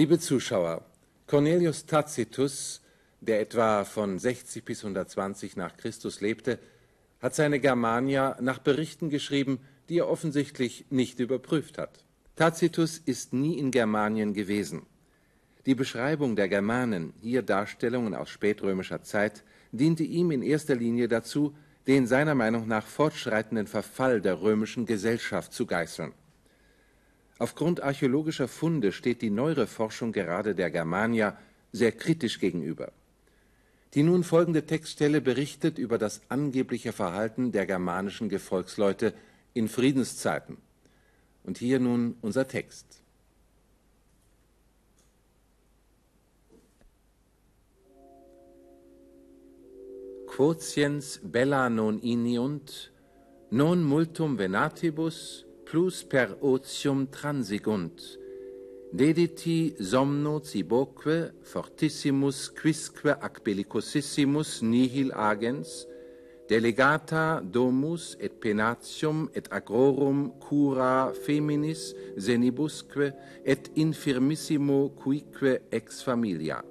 Liebe Zuschauer, Cornelius Tacitus, der etwa von 60 bis 120 nach Christus lebte, hat seine Germania nach Berichten geschrieben, die er offensichtlich nicht überprüft hat. Tacitus ist nie in Germanien gewesen. Die Beschreibung der Germanen, hier Darstellungen aus spätrömischer Zeit, diente ihm in erster Linie dazu, den seiner Meinung nach fortschreitenden Verfall der römischen Gesellschaft zu geißeln. Aufgrund archäologischer Funde steht die neuere Forschung gerade der Germania sehr kritisch gegenüber. Die nun folgende Textstelle berichtet über das angebliche Verhalten der germanischen Gefolgsleute in Friedenszeiten. Und hier nun unser Text. Quotiens bella non iniunt, non multum venatibus, plus per otium transigunt, dediti somno ciboque fortissimus quisque ac bellicosissimus nihil agens, delegata domus et penatium et agrorum cura feminis senibusque et infirmissimo cuique ex familia.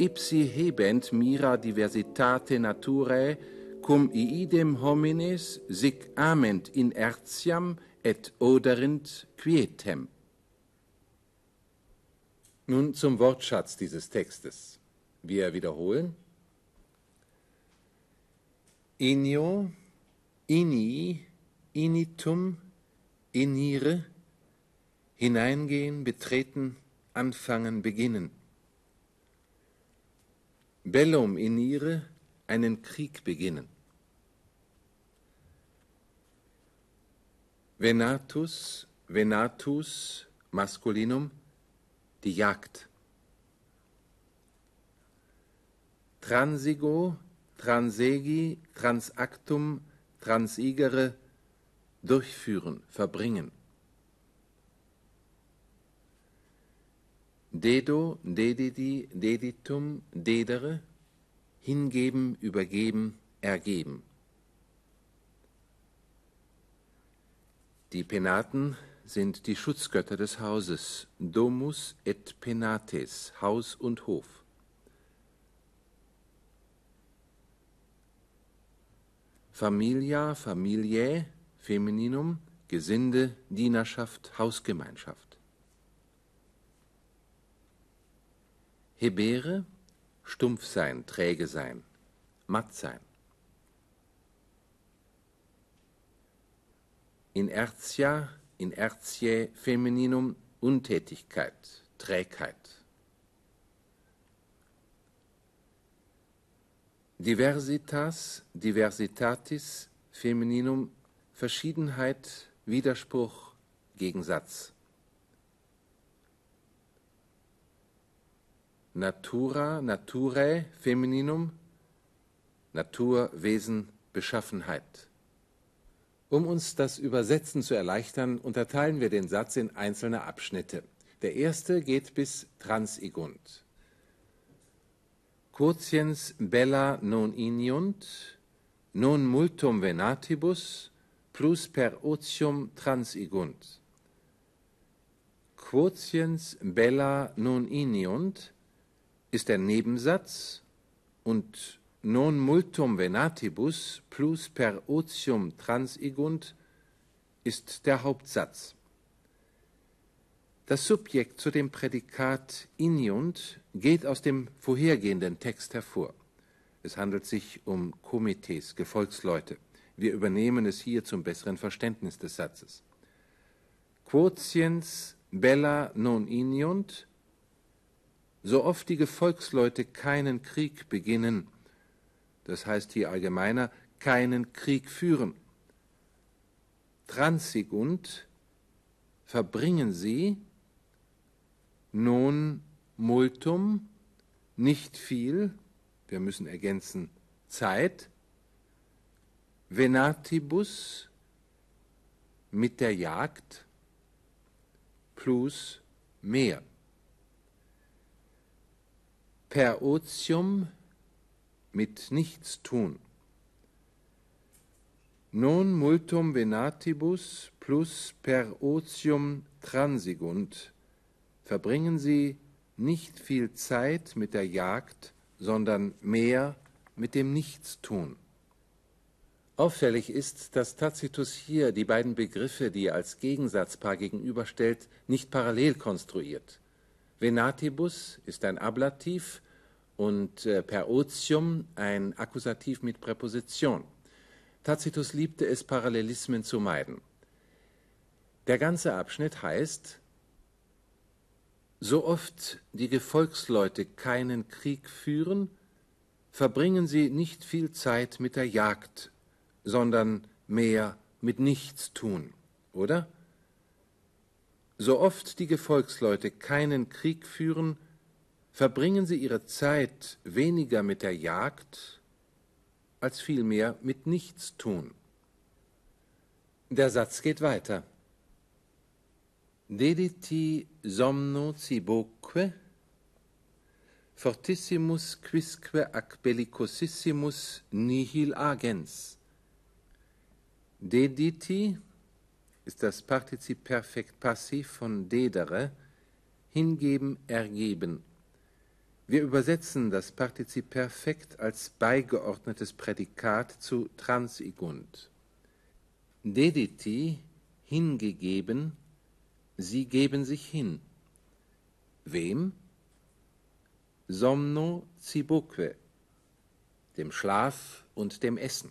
Ipsi hebent mira diversitate naturae, cum iidem homines sic ament inertiam et oderint quietem. Nun zum Wortschatz dieses Textes. Wir wiederholen. Inio, ini, initum, inire, hineingehen, betreten, anfangen, beginnen. Bellum inire, einen Krieg beginnen. Venatus, venatus, maskulinum, die Jagd. Transigo, transegi, transactum, transigere, durchführen, verbringen. Dedo, dedidi, deditum, dedere, hingeben, übergeben, ergeben. Die Penaten sind die Schutzgötter des Hauses, Domus et Penates, Haus und Hof. Familia, Familiae, Femininum, Gesinde, Dienerschaft, Hausgemeinschaft. Hebere, stumpf sein, träge sein, matt sein. Inertia, Inertiae Femininum, Untätigkeit, Trägheit. Diversitas, Diversitatis, Femininum, Verschiedenheit, Widerspruch, Gegensatz. Natura, Naturae, Femininum, Natur, Wesen, Beschaffenheit. Um uns das Übersetzen zu erleichtern, unterteilen wir den Satz in einzelne Abschnitte. Der erste geht bis transigunt. Quotiens bella non iniunt, non multum venatibus, plus per otium transigunt. Quotiens bella non iniunt ist der Nebensatz und non multum venatibus plus per otium transigunt ist der Hauptsatz. Das Subjekt zu dem Prädikat iniunt geht aus dem vorhergehenden Text hervor. Es handelt sich um Komitees, Gefolgsleute. Wir übernehmen es hier zum besseren Verständnis des Satzes. Quotiens bella non iniunt, so oft die Gefolgsleute keinen Krieg beginnen, das heißt hier allgemeiner, keinen Krieg führen. Transigunt verbringen sie non multum, nicht viel, wir müssen ergänzen, Zeit, venatibus mit der Jagd plus mehr. Per otium mit nichts tun. Non multum venatibus plus per otium transigunt verbringen Sie nicht viel Zeit mit der Jagd, sondern mehr mit dem Nichtstun. Auffällig ist, dass Tacitus hier die beiden Begriffe, die er als Gegensatzpaar gegenüberstellt, nicht parallel konstruiert. Venatibus ist ein Ablativ und äh, per otium ein Akkusativ mit Präposition. Tacitus liebte es, Parallelismen zu meiden. Der ganze Abschnitt heißt, so oft die Gefolgsleute keinen Krieg führen, verbringen sie nicht viel Zeit mit der Jagd, sondern mehr mit Nichtstun, oder? So oft die Gefolgsleute keinen Krieg führen, verbringen sie ihre Zeit weniger mit der Jagd als vielmehr mit Nichtstun. Der Satz geht weiter. Dediti somno ciboque fortissimus quisque ac bellicosissimus nihil agens. Dediti ist das Partizip Perfekt Passiv von dedere, hingeben, ergeben. Wir übersetzen das Partizip Perfekt als beigeordnetes Prädikat zu transigunt. Dediti, hingegeben, sie geben sich hin. Wem? Somno ciboque, dem Schlaf und dem Essen.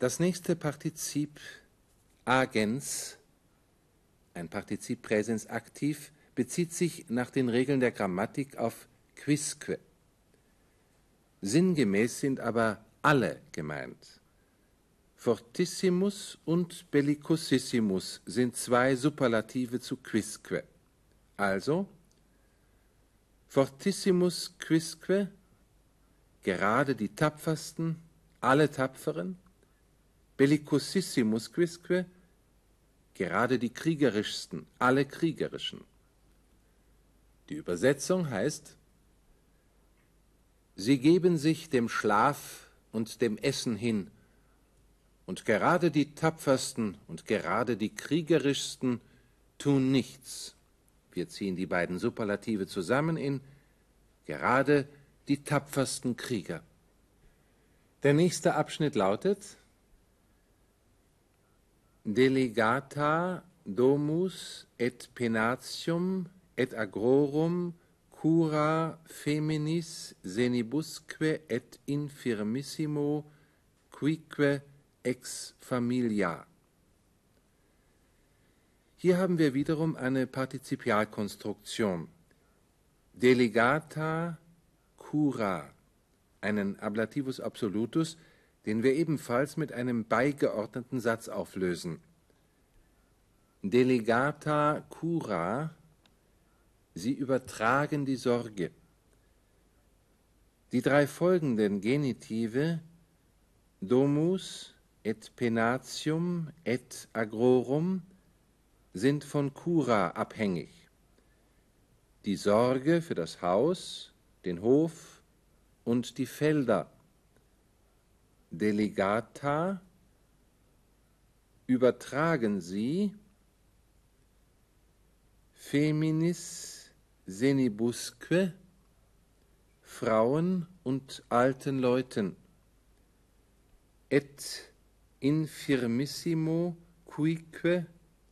Das nächste Partizip agens, ein Partizip Präsens aktiv, bezieht sich nach den Regeln der Grammatik auf quisque. Sinngemäß sind aber alle gemeint. Fortissimus und bellicosissimus sind zwei Superlative zu quisque. Also fortissimus quisque, gerade die tapfersten, alle tapferen, bellicosissimus quisque, gerade die kriegerischsten, alle kriegerischen. Die Übersetzung heißt, sie geben sich dem Schlaf und dem Essen hin, und gerade die tapfersten und gerade die kriegerischsten tun nichts. Wir ziehen die beiden Superlative zusammen in gerade die tapfersten Krieger. Der nächste Abschnitt lautet Delegata domus et penatium et agrorum cura feminis senibusque et infirmissimo quique ex familia. Hier haben wir wiederum eine Partizipialkonstruktion. Delegata cura, einen Ablativus absolutus, den wir ebenfalls mit einem beigeordneten Satz auflösen. Delegata cura, sie übertragen die Sorge. Die drei folgenden Genitive domus et penatium et agrorum sind von cura abhängig. Die Sorge für das Haus, den Hof und die Felder Delegata übertragen sie Feminis senibusque Frauen und alten Leuten et infirmissimo quique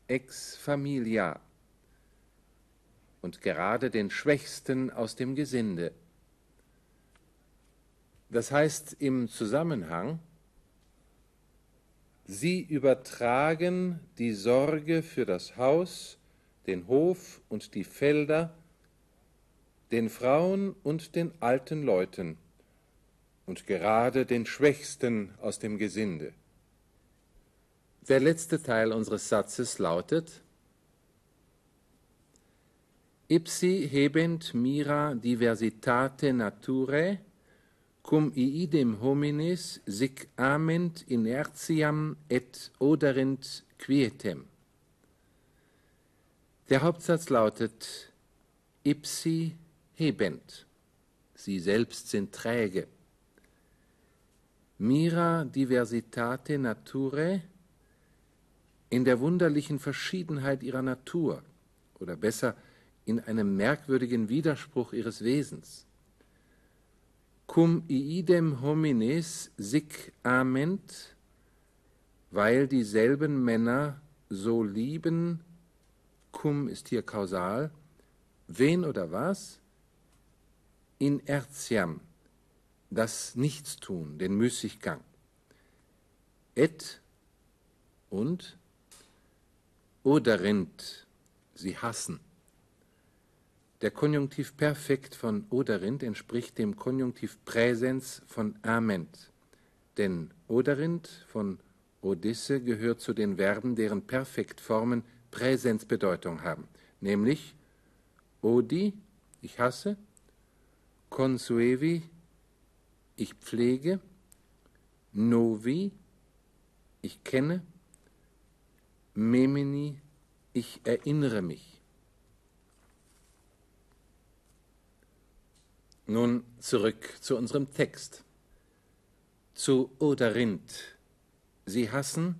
ex familia und gerade den Schwächsten aus dem Gesinde. Das heißt im Zusammenhang, sie übertragen die Sorge für das Haus, den Hof und die Felder den Frauen und den alten Leuten und gerade den Schwächsten aus dem Gesinde. Der letzte Teil unseres Satzes lautet Ipsi hebent mira diversitate naturae cum iidem homines sic ament inertiam et oderint quietem. Der Hauptsatz lautet ipsi hebent. Sie selbst sind träge. Mira diversitate naturae in der wunderlichen Verschiedenheit ihrer Natur oder besser in einem merkwürdigen Widerspruch ihres Wesens. Cum iidem homines sic ament, weil dieselben Männer so lieben, cum ist hier kausal, wen oder was? Inertiam, das Nichtstun, den Müßiggang. Et und oderint, sie hassen. Der Konjunktiv Perfekt von oderint entspricht dem Konjunktiv Präsens von ament. Denn oderint von Odysse gehört zu den Verben, deren Perfektformen Präsensbedeutung haben, nämlich odi, ich hasse, consuevi, ich pflege, novi, ich kenne, memini, ich erinnere mich. Nun zurück zu unserem Text. Zu Oderint, sie hassen,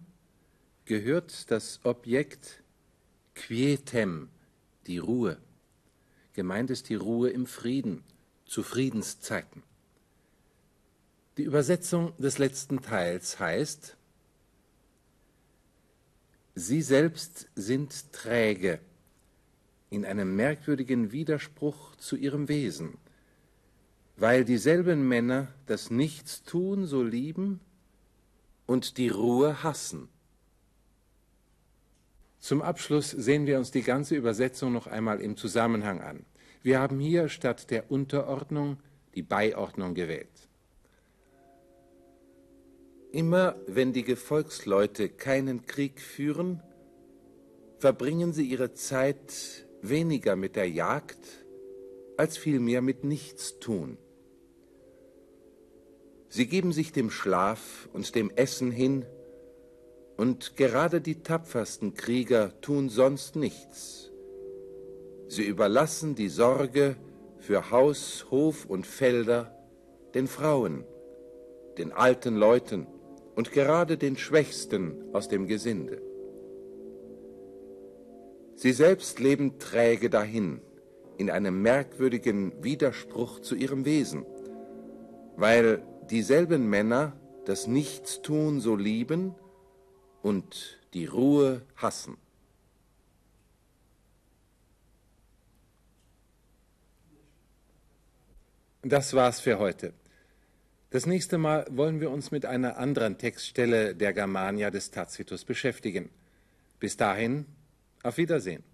gehört das Objekt quietem, die Ruhe. Gemeint ist die Ruhe im Frieden, zu Friedenszeiten. Die Übersetzung des letzten Teils heißt, Sie selbst sind träge, in einem merkwürdigen Widerspruch zu ihrem Wesen, weil dieselben Männer das Nichtstun so lieben und die Ruhe hassen. Zum Abschluss sehen wir uns die ganze Übersetzung noch einmal im Zusammenhang an. Wir haben hier statt der Unterordnung die Beiordnung gewählt. Immer wenn die Gefolgsleute keinen Krieg führen, verbringen sie ihre Zeit weniger mit der Jagd als vielmehr mit Nichtstun. Sie geben sich dem Schlaf und dem Essen hin, und gerade die tapfersten Krieger tun sonst nichts. Sie überlassen die Sorge für Haus, Hof und Felder den Frauen, den alten Leuten, und gerade den Schwächsten aus dem Gesinde. Sie selbst leben träge dahin, in einem merkwürdigen Widerspruch zu ihrem Wesen, weil dieselben Männer das Nichtstun so lieben und die Ruhe hassen. Das war's für heute. Das nächste Mal wollen wir uns mit einer anderen Textstelle der Germania des Tacitus beschäftigen. Bis dahin, auf Wiedersehen.